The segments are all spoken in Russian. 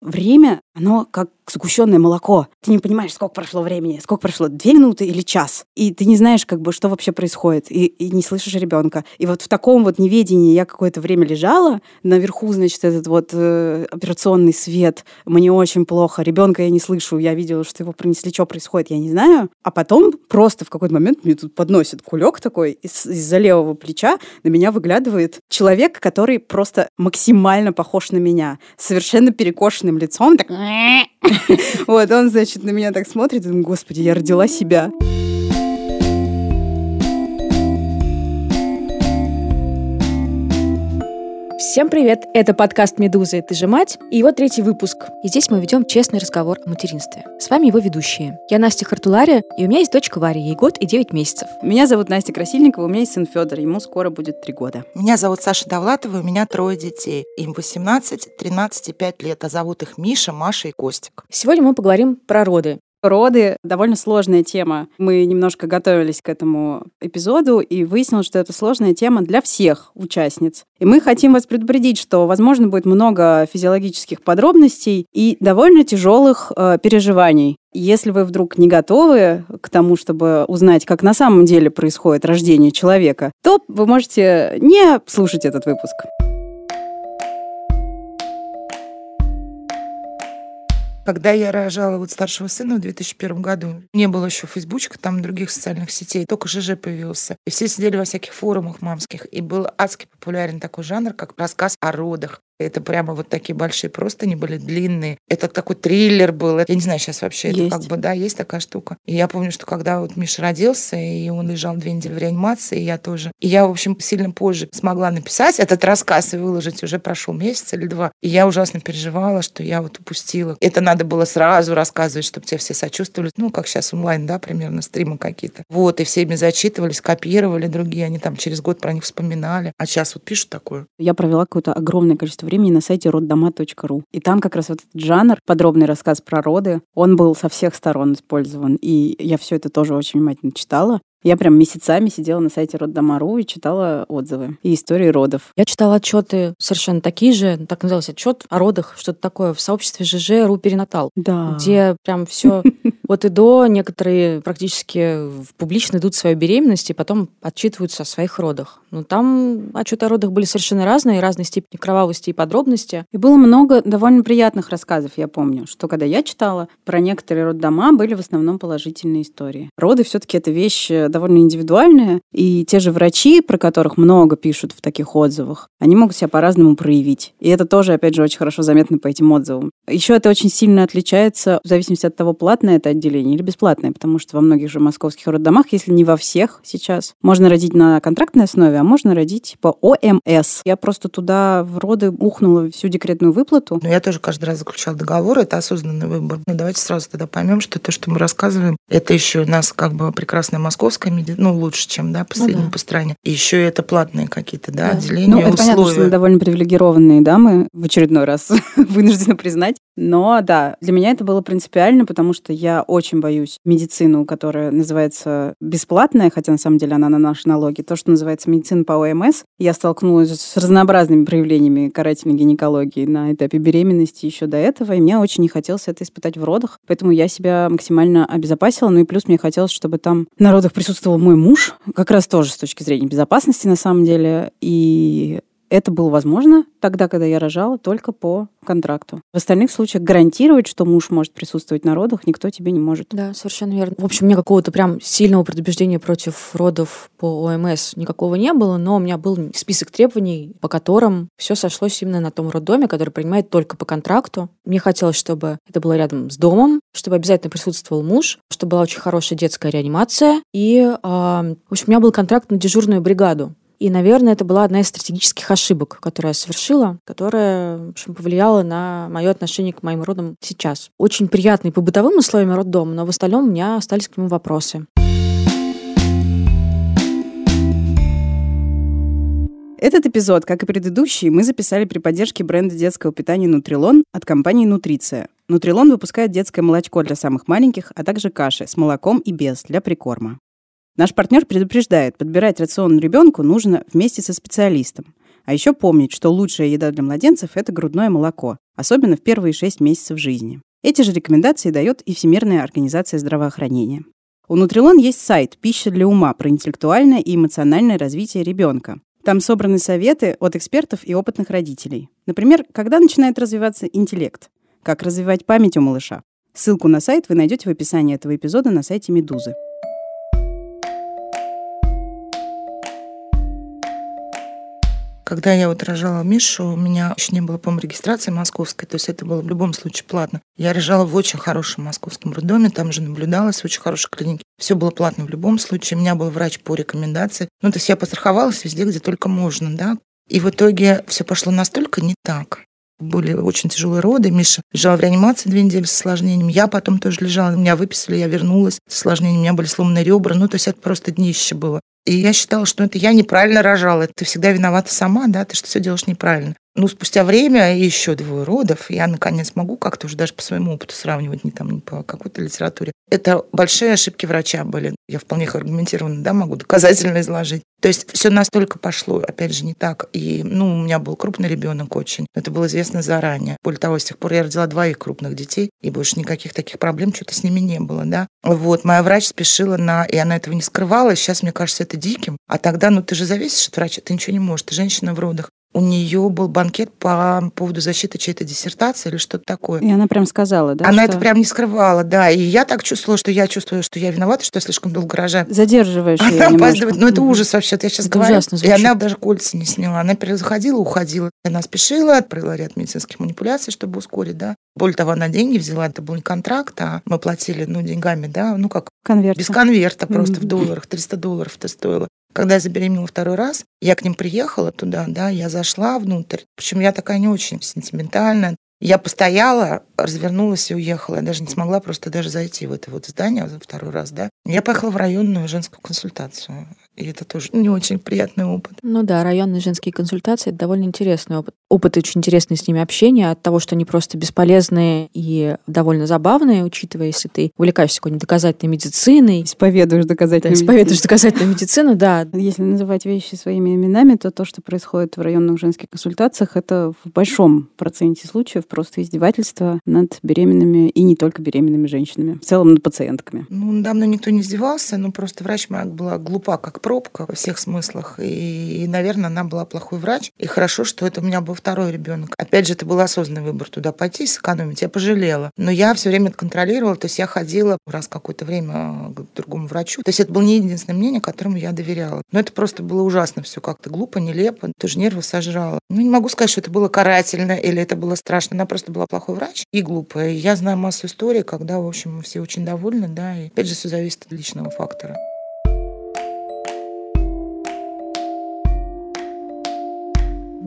время, оно как сгущенное молоко. Ты не понимаешь, сколько прошло времени, сколько прошло, две минуты или час. И ты не знаешь, как бы, что вообще происходит, и, и не слышишь ребенка. И вот в таком вот неведении я какое-то время лежала, наверху, значит, этот вот э, операционный свет, мне очень плохо, ребенка я не слышу, я видела, что его пронесли, что происходит, я не знаю. А потом просто в какой-то момент мне тут подносит кулек такой, из- из-за левого плеча на меня выглядывает человек, который просто максимально похож на меня, совершенно перекошенным лицом, так вот, он, значит, на меня так смотрит, и думаю, господи, я родила себя. Всем привет! Это подкаст «Медуза. Ты же мать» и его третий выпуск. И здесь мы ведем честный разговор о материнстве. С вами его ведущие. Я Настя Хартулария, и у меня есть дочка Варя, ей год и 9 месяцев. Меня зовут Настя Красильникова, у меня есть сын Федор, ему скоро будет три года. Меня зовут Саша Довлатова, у меня трое детей. Им 18, 13 и 5 лет, а зовут их Миша, Маша и Костик. Сегодня мы поговорим про роды. Роды — довольно сложная тема. Мы немножко готовились к этому эпизоду, и выяснилось, что это сложная тема для всех участниц. И мы хотим вас предупредить, что, возможно, будет много физиологических подробностей и довольно тяжелых э, переживаний. Если вы вдруг не готовы к тому, чтобы узнать, как на самом деле происходит рождение человека, то вы можете не слушать этот выпуск. Когда я рожала вот старшего сына в 2001 году, не было еще фейсбучка, там других социальных сетей, только ЖЖ появился. И все сидели во всяких форумах мамских. И был адски популярен такой жанр, как рассказ о родах. Это прямо вот такие большие простыни были, длинные. Это такой триллер был. Я не знаю, сейчас вообще Есть. это как бы, да, есть такая штука. И я помню, что когда вот Миша родился, и он лежал две недели в реанимации, и я тоже. И я, в общем, сильно позже смогла написать этот рассказ и выложить. Уже прошел месяц или два. И я ужасно переживала, что я вот упустила. Это надо было сразу рассказывать, чтобы тебе все сочувствовали. Ну, как сейчас онлайн, да, примерно, стримы какие-то. Вот, и все ими зачитывались, копировали другие. Они там через год про них вспоминали. А сейчас вот пишут такое. Я провела какое-то огромное количество времени на сайте роддома.ру. И там как раз вот этот жанр, подробный рассказ про роды, он был со всех сторон использован. И я все это тоже очень внимательно читала. Я прям месяцами сидела на сайте роддома.ру и читала отзывы и истории родов. Я читала отчеты совершенно такие же, так назывался отчет о родах, что-то такое в сообществе ЖЖ РУ Перинатал. Да. где прям все от и до некоторые практически публично идут свою беременность и потом отчитываются о своих родах. Но там отчеты о родах были совершенно разные, разной степени кровавости и подробности. И было много довольно приятных рассказов, я помню, что когда я читала, про некоторые роддома были в основном положительные истории. Роды все-таки это вещь э, довольно индивидуальная, и те же врачи, про которых много пишут в таких отзывах, они могут себя по-разному проявить. И это тоже, опять же, очень хорошо заметно по этим отзывам. Еще это очень сильно отличается в зависимости от того, платное это отделение или бесплатное, потому что во многих же московских роддомах, если не во всех сейчас, можно родить на контрактной основе, а можно родить по ОМС. Я просто туда в роды ухнула всю декретную выплату. Но я тоже каждый раз заключала договор, это осознанный выбор. Ну, давайте сразу тогда поймем, что то, что мы рассказываем, это еще у нас как бы прекрасная московская медицина, ну, лучше, чем, да, последним да. по стране. И еще это платные какие-то, да, Да. отделения, Ну, это понятно, что условия. мы довольно привилегированные дамы, в очередной раз вынуждены признать. Но да, для меня это было принципиально, потому что я очень боюсь медицину, которая называется бесплатная, хотя на самом деле она на наши налоги. То, что называется медицина по ОМС. Я столкнулась с разнообразными проявлениями карательной гинекологии на этапе беременности еще до этого, и мне очень не хотелось это испытать в родах. Поэтому я себя максимально обезопасила. Ну и плюс мне хотелось, чтобы там на родах присутствовал мой муж, как раз тоже с точки зрения безопасности на самом деле. И это было возможно тогда, когда я рожала, только по контракту. В остальных случаях гарантировать, что муж может присутствовать на родах, никто тебе не может. Да, совершенно верно. В общем, у меня какого-то прям сильного предубеждения против родов по ОМС никакого не было, но у меня был список требований, по которым все сошлось именно на том роддоме, который принимает только по контракту. Мне хотелось, чтобы это было рядом с домом, чтобы обязательно присутствовал муж, чтобы была очень хорошая детская реанимация. И, а, в общем, у меня был контракт на дежурную бригаду. И, наверное, это была одна из стратегических ошибок, которую я совершила, которая в общем, повлияла на мое отношение к моим родам сейчас. Очень приятный по бытовым условиям роддом, но в остальном у меня остались к нему вопросы. Этот эпизод, как и предыдущий, мы записали при поддержке бренда детского питания «Нутрилон» от компании «Нутриция». «Нутрилон» выпускает детское молочко для самых маленьких, а также каши с молоком и без для прикорма. Наш партнер предупреждает, подбирать рацион ребенку нужно вместе со специалистом. А еще помнить, что лучшая еда для младенцев – это грудное молоко, особенно в первые 6 месяцев жизни. Эти же рекомендации дает и Всемирная организация здравоохранения. У Нутрилон есть сайт «Пища для ума» про интеллектуальное и эмоциональное развитие ребенка. Там собраны советы от экспертов и опытных родителей. Например, когда начинает развиваться интеллект, как развивать память у малыша. Ссылку на сайт вы найдете в описании этого эпизода на сайте «Медузы». Когда я вот рожала Мишу, у меня еще не было, по-моему, регистрации московской, то есть это было в любом случае платно. Я рожала в очень хорошем московском роддоме, там же наблюдалась в очень хорошей клинике. Все было платно в любом случае. У меня был врач по рекомендации. Ну, то есть я постраховалась везде, где только можно, да. И в итоге все пошло настолько не так. Были очень тяжелые роды. Миша лежал в реанимации две недели с осложнением. Я потом тоже лежала. Меня выписали, я вернулась с осложнением. У меня были сломанные ребра. Ну, то есть это просто днище было. И я считала, что это я неправильно рожала. Ты всегда виновата сама, да, ты что все делаешь неправильно. Ну, спустя время и еще двое родов, я наконец могу как-то уже даже по своему опыту сравнивать, не там, не по какой-то литературе. Это большие ошибки врача были. Я вполне их аргументированно, да, могу доказательно изложить. То есть все настолько пошло, опять же, не так. И, ну, у меня был крупный ребенок очень. Это было известно заранее. Более того, с тех пор я родила двоих крупных детей, и больше никаких таких проблем что-то с ними не было, да. Вот, моя врач спешила на... И она этого не скрывала. Сейчас, мне кажется, это диким. А тогда, ну, ты же зависишь от врача, ты ничего не можешь. Ты женщина в родах у нее был банкет по поводу защиты чьей-то диссертации или что-то такое. И она прям сказала, да? Она что... это прям не скрывала, да. И я так чувствовала, что я чувствую, что я виновата, что я слишком долго рожаю. Задерживаешь Она опаздывает. Ну, это ужас вообще. Я сейчас это говорю. Ужасно звучит. и она даже кольца не сняла. Она заходила, уходила. Она спешила, провела ряд медицинских манипуляций, чтобы ускорить, да. Более того, она деньги взяла. Это был не контракт, а мы платили, ну, деньгами, да, ну, как... Конверт. Без конверта, просто mm-hmm. в долларах. 300 долларов это стоило. Когда я забеременела второй раз, я к ним приехала туда, да, я зашла внутрь. Причем я такая не очень сентиментальная. Я постояла, развернулась и уехала. Я даже не смогла просто даже зайти в это вот здание второй раз, да. Я поехала в районную женскую консультацию. И это тоже не очень приятный опыт. Ну да, районные женские консультации — это довольно интересный опыт. Опыт очень интересный с ними общение от того, что они просто бесполезные и довольно забавные, учитывая, если ты увлекаешься какой-нибудь доказательной медициной. Исповедуешь доказательную да, Исповедуешь доказательную медицину, да. Если называть вещи своими именами, то то, что происходит в районных женских консультациях, это в большом проценте случаев просто издевательство над беременными и не только беременными женщинами, в целом над пациентками. Ну, давно никто не издевался, но просто врач моя была глупа, как пробка во всех смыслах. И, и, наверное, она была плохой врач. И хорошо, что это у меня был второй ребенок. Опять же, это был осознанный выбор туда пойти сэкономить. Я пожалела. Но я все время контролировала. То есть я ходила раз какое-то время к другому врачу. То есть это было не единственное мнение, которому я доверяла. Но это просто было ужасно все как-то глупо, нелепо. Тоже нервы сожрала. Ну, не могу сказать, что это было карательно или это было страшно. Она просто была плохой врач и глупая. я знаю массу историй, когда, в общем, все очень довольны, да, и опять же, все зависит от личного фактора.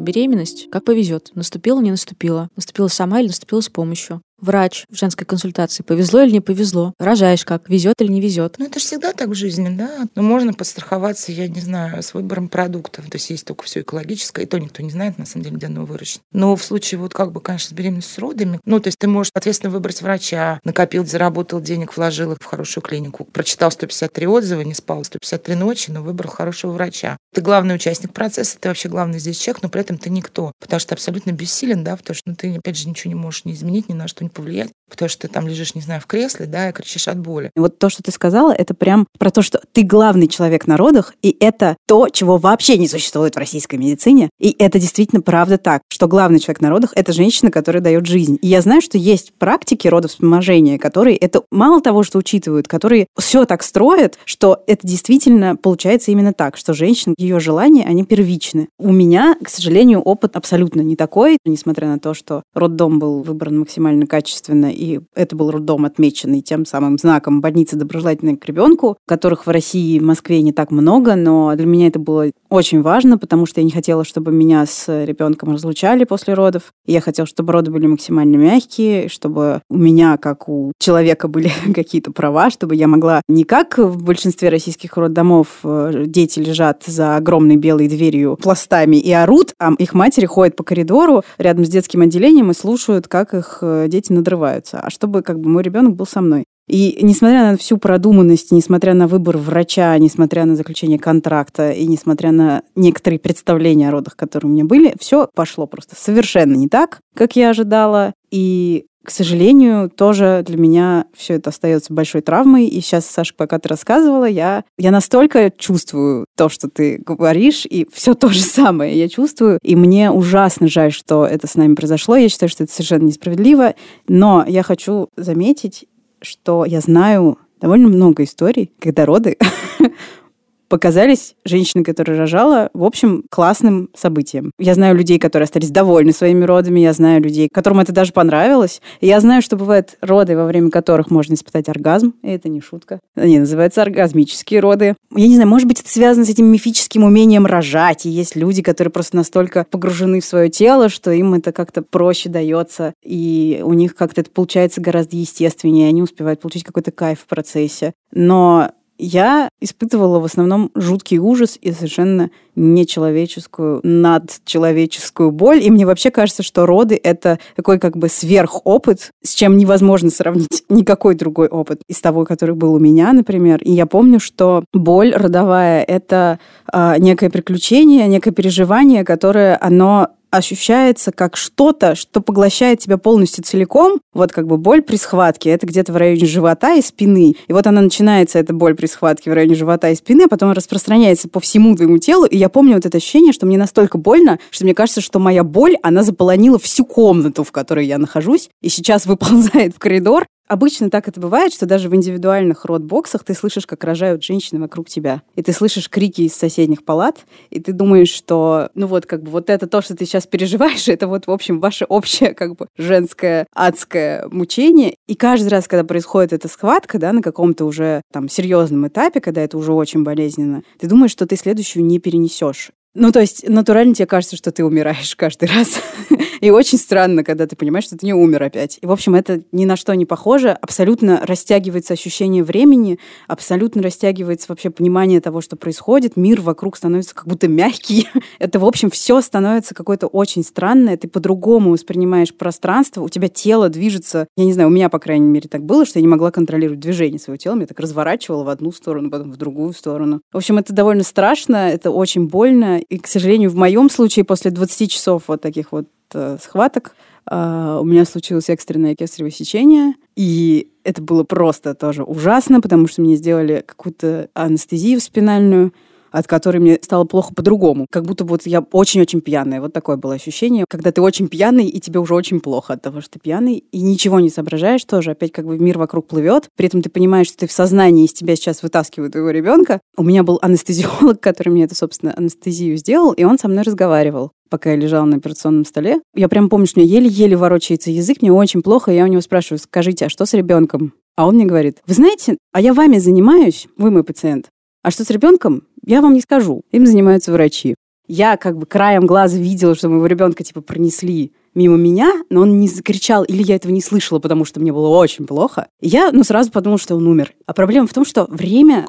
Беременность, как повезет. Наступила, не наступила. Наступила сама или наступила с помощью врач в женской консультации. Повезло или не повезло? Рожаешь как? Везет или не везет? Ну, это же всегда так в жизни, да. Но можно подстраховаться, я не знаю, с выбором продуктов. То есть есть только все экологическое, и то никто не знает, на самом деле, где оно выращено. Но в случае, вот как бы, конечно, с беременностью с родами, ну, то есть ты можешь, соответственно, выбрать врача, накопил, заработал денег, вложил их в хорошую клинику, прочитал 153 отзыва, не спал 153 ночи, но выбрал хорошего врача. Ты главный участник процесса, ты вообще главный здесь человек, но при этом ты никто, потому что ты абсолютно бессилен, да, потому что ну, ты, опять же, ничего не можешь не изменить, ни на что не повлиять, потому что ты там лежишь, не знаю, в кресле, да, и кричишь от боли. Вот то, что ты сказала, это прям про то, что ты главный человек на родах, и это то, чего вообще не существует в российской медицине. И это действительно правда так, что главный человек на родах — это женщина, которая дает жизнь. И я знаю, что есть практики родовспоможения, которые это мало того, что учитывают, которые все так строят, что это действительно получается именно так, что женщина, ее желания, они первичны. У меня, к сожалению, опыт абсолютно не такой, несмотря на то, что роддом был выбран максимально качественно Ленина, и это был роддом, отмеченный тем самым знаком больницы доброжелательной к ребенку, которых в России и Москве не так много, но для меня это было очень важно, потому что я не хотела, чтобы меня с ребенком разлучали после родов. Я хотела, чтобы роды были максимально мягкие, чтобы у меня, как у человека, были какие-то права, чтобы я могла не как в большинстве российских роддомов э, дети лежат за огромной белой дверью пластами и орут, а их матери ходят по коридору рядом с детским отделением и слушают, как их э, дети надрывают развиваются, а чтобы как бы мой ребенок был со мной. И несмотря на всю продуманность, несмотря на выбор врача, несмотря на заключение контракта и несмотря на некоторые представления о родах, которые у меня были, все пошло просто совершенно не так, как я ожидала. И к сожалению, тоже для меня все это остается большой травмой. И сейчас, Саша, пока ты рассказывала, я, я настолько чувствую то, что ты говоришь, и все то же самое я чувствую. И мне ужасно жаль, что это с нами произошло. Я считаю, что это совершенно несправедливо. Но я хочу заметить, что я знаю довольно много историй, когда роды показались женщины, которая рожала, в общем, классным событием. Я знаю людей, которые остались довольны своими родами, я знаю людей, которым это даже понравилось. Я знаю, что бывают роды, во время которых можно испытать оргазм, и это не шутка. Они называются оргазмические роды. Я не знаю, может быть, это связано с этим мифическим умением рожать, и есть люди, которые просто настолько погружены в свое тело, что им это как-то проще дается, и у них как-то это получается гораздо естественнее, они успевают получить какой-то кайф в процессе. Но я испытывала в основном жуткий ужас и совершенно нечеловеческую, надчеловеческую боль. И мне вообще кажется, что роды — это такой как бы сверхопыт, с чем невозможно сравнить никакой другой опыт из того, который был у меня, например. И я помню, что боль родовая — это э, некое приключение, некое переживание, которое оно ощущается как что-то, что поглощает тебя полностью целиком. Вот как бы боль при схватке, это где-то в районе живота и спины. И вот она начинается, эта боль при схватке в районе живота и спины, а потом распространяется по всему твоему телу. И я помню вот это ощущение, что мне настолько больно, что мне кажется, что моя боль, она заполонила всю комнату, в которой я нахожусь, и сейчас выползает в коридор, Обычно так это бывает, что даже в индивидуальных родбоксах ты слышишь, как рожают женщины вокруг тебя. И ты слышишь крики из соседних палат, и ты думаешь, что, ну вот, как бы вот это то, что ты сейчас переживаешь, это вот, в общем, ваше общее, как бы, женское адское мучение. И каждый раз, когда происходит эта схватка, да, на каком-то уже там серьезном этапе, когда это уже очень болезненно, ты думаешь, что ты следующую не перенесешь. Ну, то есть натурально тебе кажется, что ты умираешь каждый раз. И очень странно, когда ты понимаешь, что ты не умер опять. И, в общем, это ни на что не похоже. Абсолютно растягивается ощущение времени, абсолютно растягивается вообще понимание того, что происходит. Мир вокруг становится как будто мягкий. Это, в общем, все становится какое-то очень странное. Ты по-другому воспринимаешь пространство, у тебя тело движется. Я не знаю, у меня, по крайней мере, так было, что я не могла контролировать движение своего тела. Меня так разворачивало в одну сторону, потом в другую сторону. В общем, это довольно страшно, это очень больно. И, к сожалению, в моем случае после 20 часов вот таких вот э, схваток э, у меня случилось экстренное кесарево сечение. И это было просто тоже ужасно, потому что мне сделали какую-то анестезию спинальную от которой мне стало плохо по-другому. Как будто вот я очень-очень пьяная. Вот такое было ощущение. Когда ты очень пьяный, и тебе уже очень плохо от того, что ты пьяный, и ничего не соображаешь тоже. Опять как бы мир вокруг плывет. При этом ты понимаешь, что ты в сознании из тебя сейчас вытаскивают твоего ребенка. У меня был анестезиолог, который мне это, собственно, анестезию сделал, и он со мной разговаривал пока я лежала на операционном столе. Я прям помню, что у меня еле-еле ворочается язык, мне очень плохо, и я у него спрашиваю, скажите, а что с ребенком? А он мне говорит, вы знаете, а я вами занимаюсь, вы мой пациент, а что с ребенком, я вам не скажу. Им занимаются врачи. Я как бы краем глаза видела, что моего ребенка типа пронесли мимо меня, но он не закричал, или я этого не слышала, потому что мне было очень плохо. И я, ну, сразу подумала, что он умер. А проблема в том, что время,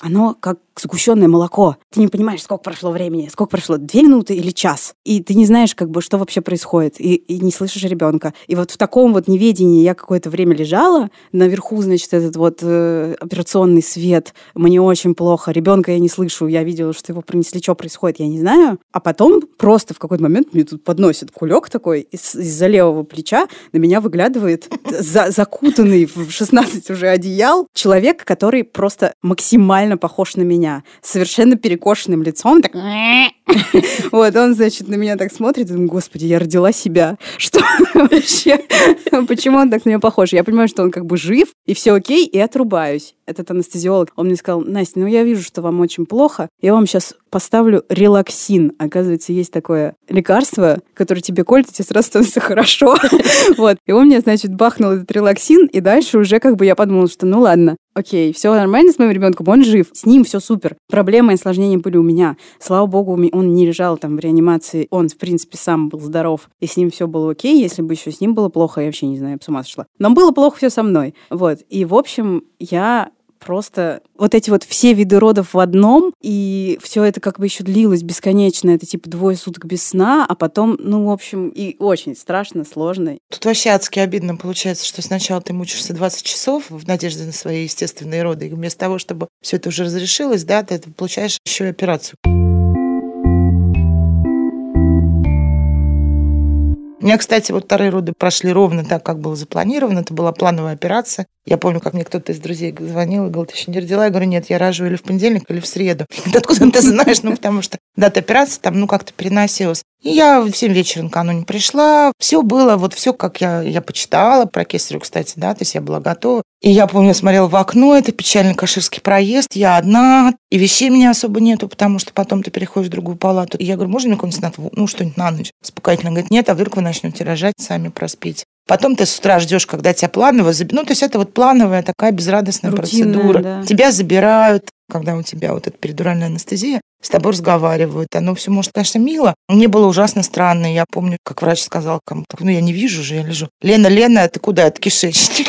оно как сгущенное молоко. Ты не понимаешь, сколько прошло времени, сколько прошло, две минуты или час. И ты не знаешь, как бы, что вообще происходит, и, и не слышишь ребенка. И вот в таком вот неведении я какое-то время лежала, наверху, значит, этот вот э, операционный свет, мне очень плохо, ребенка я не слышу, я видела, что его принесли, что происходит, я не знаю. А потом просто в какой-то момент мне тут подносит кулек такой из- из-за левого плеча, на меня выглядывает за- закутанный в 16 уже одеял человек, который просто максимально похож на меня меня совершенно перекошенным лицом. Так... Вот, он, значит, на меня так смотрит, и думаю, господи, я родила себя. Что вообще? Почему он так на меня похож? Я понимаю, что он как бы жив, и все окей, и отрубаюсь. Этот анестезиолог, он мне сказал, Настя, ну я вижу, что вам очень плохо, я вам сейчас поставлю релаксин. Оказывается, есть такое лекарство, которое тебе колет, и тебе сразу становится хорошо. Вот. И он мне, значит, бахнул этот релаксин, и дальше уже как бы я подумала, что ну ладно, окей, все нормально с моим ребенком, он жив, с ним все супер. Проблемы и осложнения были у меня. Слава богу, он не лежал там в реанимации, он, в принципе, сам был здоров, и с ним все было окей. Если бы еще с ним было плохо, я вообще не знаю, я бы с ума сошла. Но было плохо все со мной. Вот. И, в общем, я просто вот эти вот все виды родов в одном, и все это как бы еще длилось бесконечно. Это типа двое суток без сна, а потом, ну, в общем, и очень страшно, сложно. Тут вообще адски обидно получается, что сначала ты мучишься 20 часов в надежде на свои естественные роды, и вместо того, чтобы все это уже разрешилось, да, ты получаешь еще и операцию. У меня, кстати, вот вторые роды прошли ровно так, как было запланировано. Это была плановая операция. Я помню, как мне кто-то из друзей звонил и говорил, ты еще не родила? Я говорю, нет, я рожу или в понедельник, или в среду. Откуда ты знаешь? Ну, потому что дата операции там, ну, как-то переносилась. И я в 7 вечера накануне пришла. Все было, вот все, как я, я почитала про кесарю, кстати, да, то есть я была готова. И я помню, я смотрела в окно, это печальный каширский проезд, я одна, и вещей меня особо нету, потому что потом ты переходишь в другую палату. И я говорю, можно мне какое-нибудь ну, что-нибудь на ночь? Успокоительно. Говорит, нет, а вдруг вы начнете рожать, сами проспите. Потом ты с утра ждешь, когда тебя планово заберут. Ну, то есть это вот плановая такая безрадостная Рутинная, процедура. Да. Тебя забирают, когда у тебя вот эта перидуральная анестезия, с тобой разговаривают. Оно все может, конечно, мило. Мне было ужасно странно. Я помню, как врач сказал кому-то, ну, я не вижу же, я лежу. Лена, Лена, ты куда? Это кишечник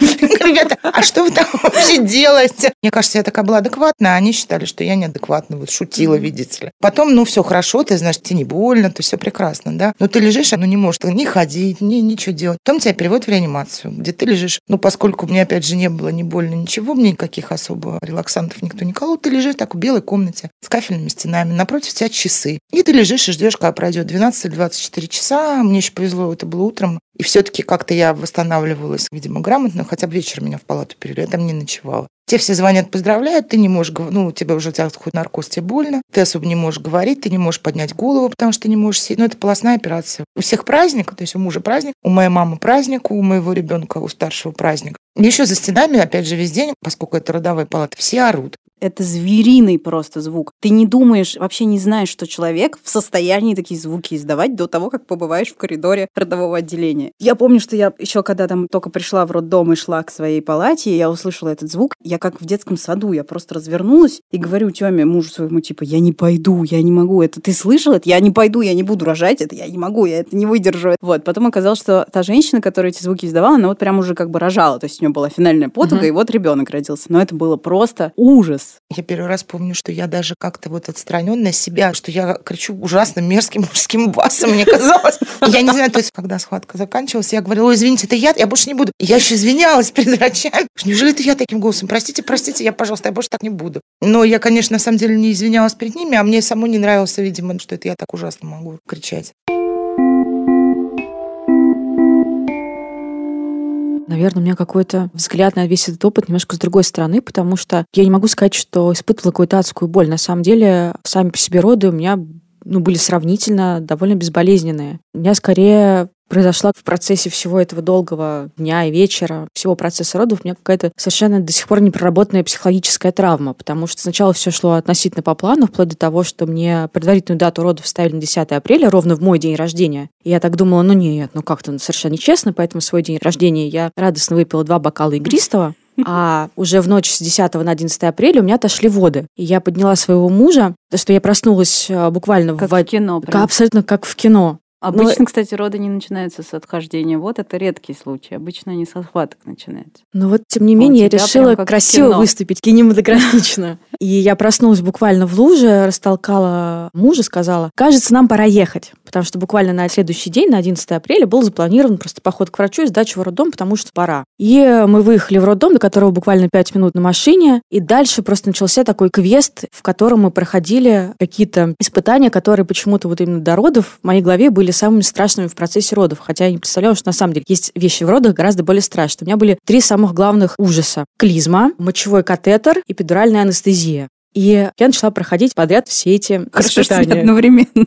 ребята, а что вы там вообще делаете? Мне кажется, я такая была адекватная, а они считали, что я неадекватна, вот шутила, видите ли. Потом, ну, все хорошо, ты знаешь, тебе не больно, то все прекрасно, да. Но ты лежишь, ну, не можешь ни ходить, ни ничего делать. Потом тебя переводят в реанимацию, где ты лежишь. Ну, поскольку мне, опять же, не было ни больно, ничего, мне никаких особо релаксантов никто не колол, ты лежишь так в белой комнате с кафельными стенами, напротив тебя часы. И ты лежишь и ждешь, когда пройдет 12-24 часа. Мне еще повезло, это было утром. И все-таки как-то я восстанавливалась, видимо, грамотно, хотя бы вечером меня в палату перевели, я там не ночевала. Те все звонят, поздравляют, ты не можешь, ну, у тебя уже хоть наркоз, тебе больно, ты особо не можешь говорить, ты не можешь поднять голову, потому что ты не можешь сидеть. Ну, это полостная операция. У всех праздник, то есть у мужа праздник, у моей мамы праздник, у моего ребенка, у старшего праздник. Еще за стенами, опять же, весь день, поскольку это родовая палата, все орут это звериный просто звук. Ты не думаешь, вообще не знаешь, что человек в состоянии такие звуки издавать до того, как побываешь в коридоре родового отделения. Я помню, что я еще когда там только пришла в роддом и шла к своей палате, я услышала этот звук, я как в детском саду, я просто развернулась и говорю Тёме, мужу своему, типа, я не пойду, я не могу, это ты слышал это? Я не пойду, я не буду рожать это, я не могу, я это не выдержу. Вот, потом оказалось, что та женщина, которая эти звуки издавала, она вот прям уже как бы рожала, то есть у нее была финальная потуга, угу. и вот ребенок родился. Но это было просто ужас. Я первый раз помню, что я даже как-то вот отстраненная себя, что я кричу ужасно мерзким мужским басом, мне казалось. Я не знаю, то есть, когда схватка заканчивалась, я говорила, ой, извините, это я, я больше не буду. Я еще извинялась перед врачами. Неужели это я таким голосом? Простите, простите, я, пожалуйста, я больше так не буду. Но я, конечно, на самом деле не извинялась перед ними, а мне самой не нравилось, видимо, что это я так ужасно могу кричать. Наверное, у меня какой-то взгляд на весь этот опыт немножко с другой стороны, потому что я не могу сказать, что испытывала какую-то адскую боль. На самом деле, сами по себе роды у меня ну, были сравнительно довольно безболезненные. У меня скорее произошла в процессе всего этого долгого дня и вечера, всего процесса родов, у меня какая-то совершенно до сих пор непроработанная психологическая травма, потому что сначала все шло относительно по плану, вплоть до того, что мне предварительную дату родов ставили на 10 апреля, ровно в мой день рождения. И я так думала, ну нет, ну как-то совершенно нечестно, поэтому свой день рождения я радостно выпила два бокала игристого, а уже в ночь с 10 на 11 апреля у меня отошли воды. И я подняла своего мужа, то что я проснулась э, буквально как в, в кино. Прям. Абсолютно как в кино. Обычно, Но... кстати, роды не начинаются с отхождения. Вот это редкий случай. Обычно они со схваток начинаются. Но вот, тем не менее, я решила красиво выступить, кинематографично. И я проснулась буквально в луже, растолкала мужа, сказала, кажется, нам пора ехать. Потому что буквально на следующий день, на 11 апреля, был запланирован просто поход к врачу и сдача в роддом, потому что пора. И мы выехали в роддом, до которого буквально 5 минут на машине. И дальше просто начался такой квест, в котором мы проходили какие-то испытания, которые почему-то вот именно до родов в моей голове были были самыми страшными в процессе родов, хотя я не представляла, что на самом деле есть вещи в родах гораздо более страшные. У меня были три самых главных ужаса. Клизма, мочевой катетер и педуральная анестезия. И я начала проходить подряд все эти Хорошо, испытания. Что одновременно.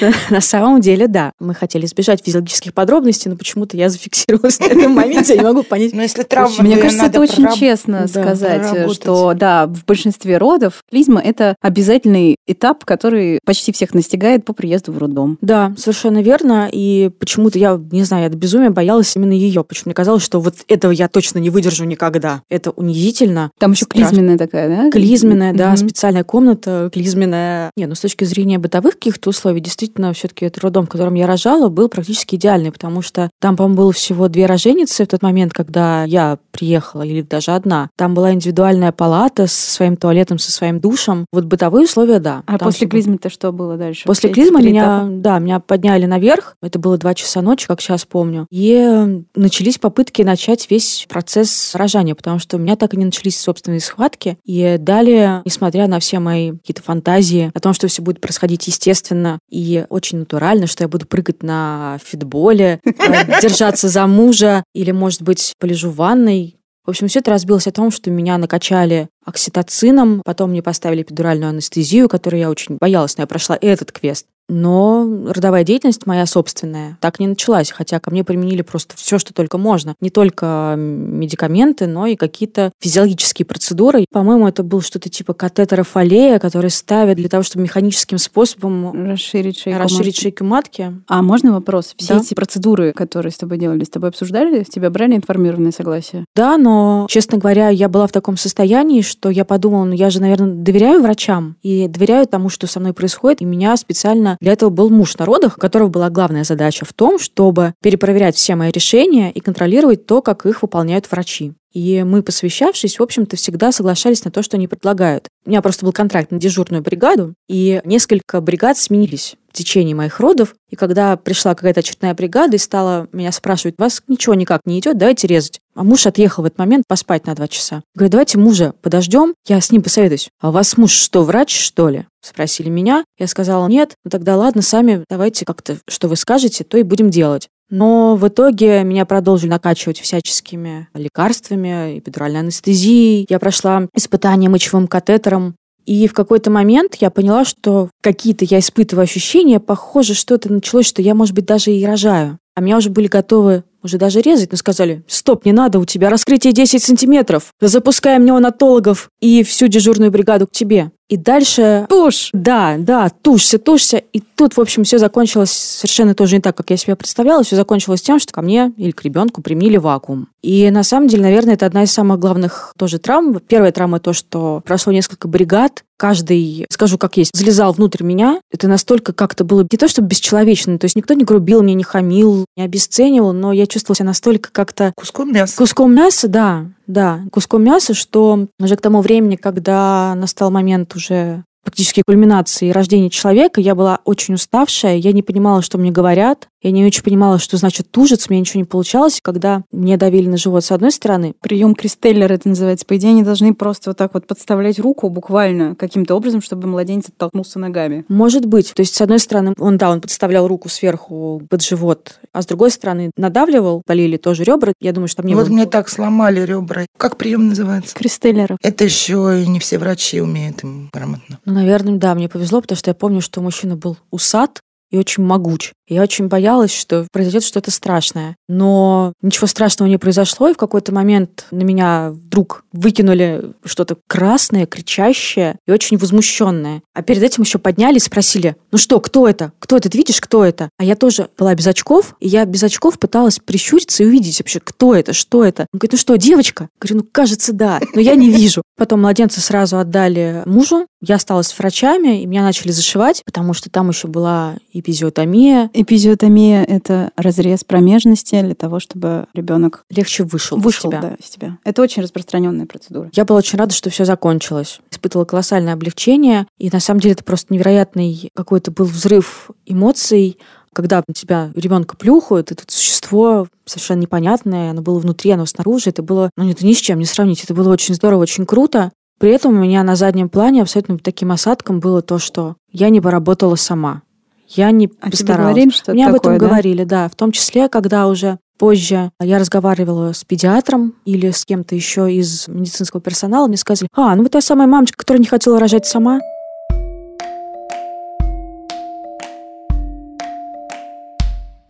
На самом деле, да. Мы хотели избежать физиологических подробностей, но почему-то я зафиксировалась на этом моменте, я не могу понять. Но если травма, Мне кажется, это очень честно сказать, что да, в большинстве родов клизма – это обязательный этап, который почти всех настигает по приезду в роддом. Да, совершенно верно. И почему-то я, не знаю, я до безумия боялась именно ее. Почему мне казалось, что вот этого я точно не выдержу никогда. Это унизительно. Там еще клизменная такая, да? Клизма клизменная, да, специальная комната, клизменная. Не, ну с точки зрения бытовых каких-то условий, действительно, все-таки этот роддом, в котором я рожала, был практически идеальный, потому что там, по-моему, было всего две роженицы в тот момент, когда я приехала, или даже одна. Там была индивидуальная палата со своим туалетом, со своим душем. Вот бытовые условия, да. А после клизмы-то что было дальше? После клизмы меня, да, меня подняли наверх. Это было два часа ночи, как сейчас помню. И начались попытки начать весь процесс рожания, потому что у меня так и не начались собственные схватки. И далее, несмотря на все мои какие-то фантазии о том, что все будет происходить естественно и очень натурально, что я буду прыгать на фитболе, э, держаться за мужа или, может быть, полежу в ванной, в общем, все это разбилось о том, что меня накачали окситоцином, потом мне поставили эпидуральную анестезию, которую я очень боялась, но я прошла этот квест. Но родовая деятельность моя собственная так не началась, хотя ко мне применили просто все, что только можно. Не только медикаменты, но и какие-то физиологические процедуры. По-моему, это был что-то типа катетера фолея, который ставят для того, чтобы механическим способом расширить шейку, расширить матки. шейку матки. А можно вопрос? Все да? эти процедуры, которые с тобой делали, с тобой обсуждали? С тебя брали информированное согласие? Да, но, честно говоря, я была в таком состоянии, что я подумала, ну я же, наверное, доверяю врачам и доверяю тому, что со мной происходит, и меня специально для этого был муж на родах, у которого была главная задача в том, чтобы перепроверять все мои решения и контролировать то, как их выполняют врачи. И мы, посвящавшись, в общем-то, всегда соглашались на то, что они предлагают. У меня просто был контракт на дежурную бригаду, и несколько бригад сменились в течение моих родов. И когда пришла какая-то очередная бригада и стала меня спрашивать, вас ничего никак не идет, давайте резать. А муж отъехал в этот момент поспать на два часа. Говорю, давайте мужа подождем, я с ним посоветуюсь. А у вас муж что, врач, что ли? Спросили меня. Я сказала, нет, ну тогда ладно, сами давайте как-то, что вы скажете, то и будем делать. Но в итоге меня продолжили накачивать всяческими лекарствами, эпидуральной анестезией. Я прошла испытание мочевым катетером. И в какой-то момент я поняла, что какие-то я испытываю ощущения, похоже, что-то началось, что я, может быть, даже и рожаю. А меня уже были готовы уже даже резать, но сказали, стоп, не надо, у тебя раскрытие 10 сантиметров. Запускаем неонатологов и всю дежурную бригаду к тебе. И дальше... Тушь! Да, да, тушься, тушься. И тут, в общем, все закончилось совершенно тоже не так, как я себе представляла. Все закончилось тем, что ко мне или к ребенку применили вакуум. И на самом деле, наверное, это одна из самых главных тоже травм. Первая травма то, что прошло несколько бригад, каждый, скажу как есть, залезал внутрь меня. Это настолько как-то было не то, чтобы бесчеловечно, то есть никто не грубил мне, не хамил, не обесценивал, но я чувствовала себя настолько как-то... Куском мяса. Куском мяса, да да, куском мяса, что уже к тому времени, когда настал момент уже практически кульминации рождения человека, я была очень уставшая, я не понимала, что мне говорят, я не очень понимала, что значит тужиться, мне ничего не получалось, когда мне давили на живот с одной стороны. Прием Кристеллера это называется. По идее, они должны просто вот так вот подставлять руку буквально каким-то образом, чтобы младенец оттолкнулся ногами. Может быть. То есть, с одной стороны, он, да, он подставлял руку сверху под живот, а с другой стороны надавливал, полили тоже ребра. Я думаю, что там не Вот было... мне так сломали ребра. Как прием называется? Кристеллера. Это еще и не все врачи умеют им грамотно. Ну, наверное, да, мне повезло, потому что я помню, что мужчина был усат, и очень могуч. Я очень боялась, что произойдет что-то страшное. Но ничего страшного не произошло, и в какой-то момент на меня вдруг выкинули что-то красное, кричащее и очень возмущенное. А перед этим еще подняли и спросили, ну что, кто это? Кто это? Видишь, кто это? А я тоже была без очков, и я без очков пыталась прищуриться и увидеть вообще, кто это, что это. Он говорит, ну что, девочка? Говорю, ну кажется, да, но я не вижу. Потом младенца сразу отдали мужу, я осталась с врачами, и меня начали зашивать, потому что там еще была эпизиотомия. Эпизиотомия – это разрез промежности для того, чтобы ребенок легче вышел, вышел из тебя. Да, из тебя. Это очень распространенная процедура. Я была очень рада, что все закончилось. Испытывала колоссальное облегчение, и на самом деле это просто невероятный какой-то был взрыв эмоций, когда на тебя ребенка плюхают, это существо совершенно непонятное, оно было внутри, оно снаружи, это было, ну, это ни с чем не сравнить, это было очень здорово, очень круто. При этом у меня на заднем плане абсолютно таким осадком было то, что я не поработала сама. Я не а постаралась. Тебе говорили, что Мне такое, об этом да? говорили, да. В том числе, когда уже позже я разговаривала с педиатром или с кем-то еще из медицинского персонала, мне сказали, а, ну вы та самая мамочка, которая не хотела рожать сама.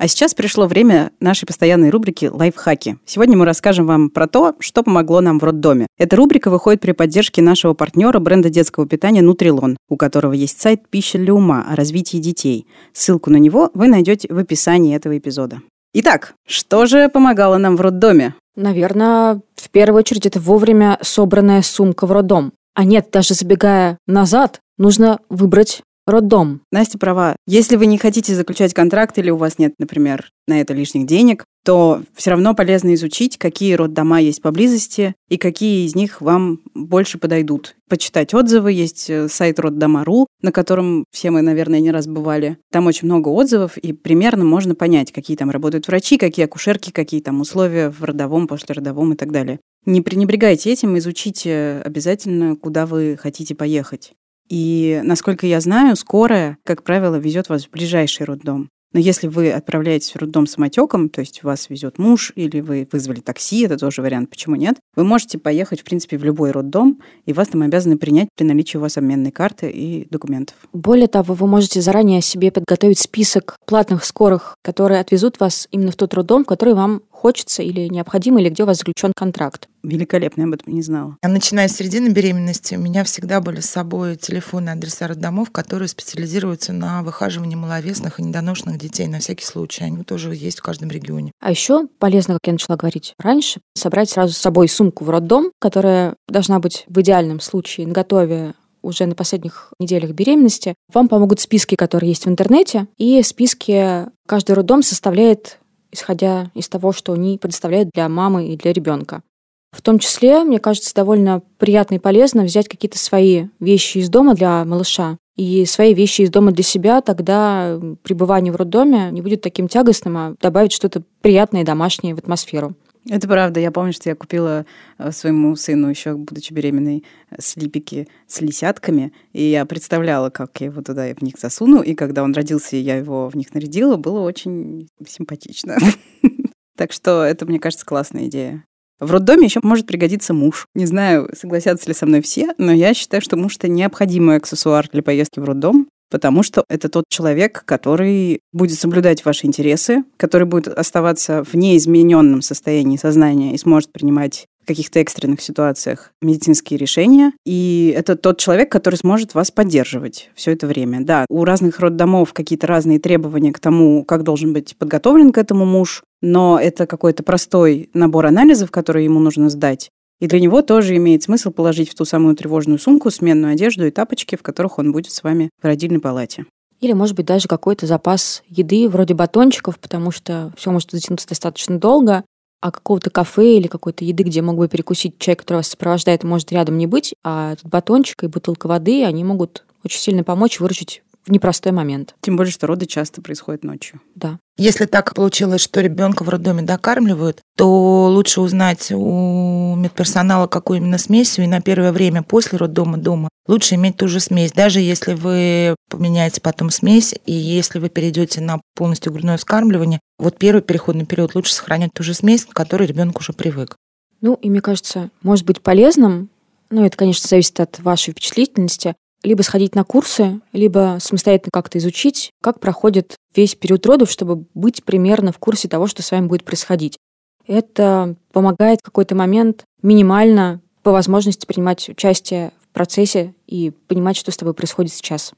А сейчас пришло время нашей постоянной рубрики «Лайфхаки». Сегодня мы расскажем вам про то, что помогло нам в роддоме. Эта рубрика выходит при поддержке нашего партнера бренда детского питания «Нутрилон», у которого есть сайт «Пища для ума» о развитии детей. Ссылку на него вы найдете в описании этого эпизода. Итак, что же помогало нам в роддоме? Наверное, в первую очередь это вовремя собранная сумка в роддом. А нет, даже забегая назад, нужно выбрать роддом. Настя права. Если вы не хотите заключать контракт или у вас нет, например, на это лишних денег, то все равно полезно изучить, какие роддома есть поблизости и какие из них вам больше подойдут. Почитать отзывы. Есть э, сайт роддома.ру, на котором все мы, наверное, не раз бывали. Там очень много отзывов, и примерно можно понять, какие там работают врачи, какие акушерки, какие там условия в родовом, послеродовом и так далее. Не пренебрегайте этим, изучите обязательно, куда вы хотите поехать. И, насколько я знаю, скорая, как правило, везет вас в ближайший роддом. Но если вы отправляетесь в роддом самотеком, то есть вас везет муж или вы вызвали такси, это тоже вариант, почему нет, вы можете поехать, в принципе, в любой роддом, и вас там обязаны принять при наличии у вас обменной карты и документов. Более того, вы можете заранее себе подготовить список платных скорых, которые отвезут вас именно в тот роддом, который вам хочется или необходимо, или где у вас заключен контракт. Великолепно, я об этом не знала. А начиная с середины беременности, у меня всегда были с собой телефоны, адреса роддомов, которые специализируются на выхаживании маловесных и недоношенных детей на всякий случай. Они тоже есть в каждом регионе. А еще полезно, как я начала говорить раньше, собрать сразу с собой сумку в роддом, которая должна быть в идеальном случае наготове уже на последних неделях беременности. Вам помогут списки, которые есть в интернете, и списки каждый роддом составляет исходя из того, что они предоставляют для мамы и для ребенка. В том числе, мне кажется, довольно приятно и полезно взять какие-то свои вещи из дома для малыша и свои вещи из дома для себя, тогда пребывание в роддоме не будет таким тягостным, а добавить что-то приятное и домашнее в атмосферу. Это правда. Я помню, что я купила э, своему сыну, еще будучи беременной, слипики с лисятками. И я представляла, как я его туда в них засуну. И когда он родился, я его в них нарядила, было очень симпатично. Так что это, мне кажется, классная идея. В роддоме еще может пригодиться муж. Не знаю, согласятся ли со мной все, но я считаю, что муж это необходимый аксессуар для поездки в роддом потому что это тот человек, который будет соблюдать ваши интересы, который будет оставаться в неизмененном состоянии сознания и сможет принимать в каких-то экстренных ситуациях медицинские решения. И это тот человек, который сможет вас поддерживать все это время. Да, у разных роддомов какие-то разные требования к тому, как должен быть подготовлен к этому муж, но это какой-то простой набор анализов, которые ему нужно сдать. И для него тоже имеет смысл положить в ту самую тревожную сумку сменную одежду и тапочки, в которых он будет с вами в родильной палате. Или, может быть, даже какой-то запас еды, вроде батончиков, потому что все может затянуться достаточно долго, а какого-то кафе или какой-то еды, где мог бы перекусить человек, который вас сопровождает, может рядом не быть, а этот батончик и бутылка воды, они могут очень сильно помочь выручить в непростой момент. Тем более, что роды часто происходят ночью. Да. Если так получилось, что ребенка в роддоме докармливают, то лучше узнать у медперсонала, какую именно смесь, и на первое время после роддома дома лучше иметь ту же смесь. Даже если вы поменяете потом смесь, и если вы перейдете на полностью грудное вскармливание, вот первый переходный период лучше сохранять ту же смесь, к которой ребенок уже привык. Ну, и мне кажется, может быть полезным, ну, это, конечно, зависит от вашей впечатлительности, либо сходить на курсы, либо самостоятельно как-то изучить, как проходит весь период родов, чтобы быть примерно в курсе того, что с вами будет происходить. Это помогает в какой-то момент минимально по возможности принимать участие в процессе и понимать, что с тобой происходит сейчас.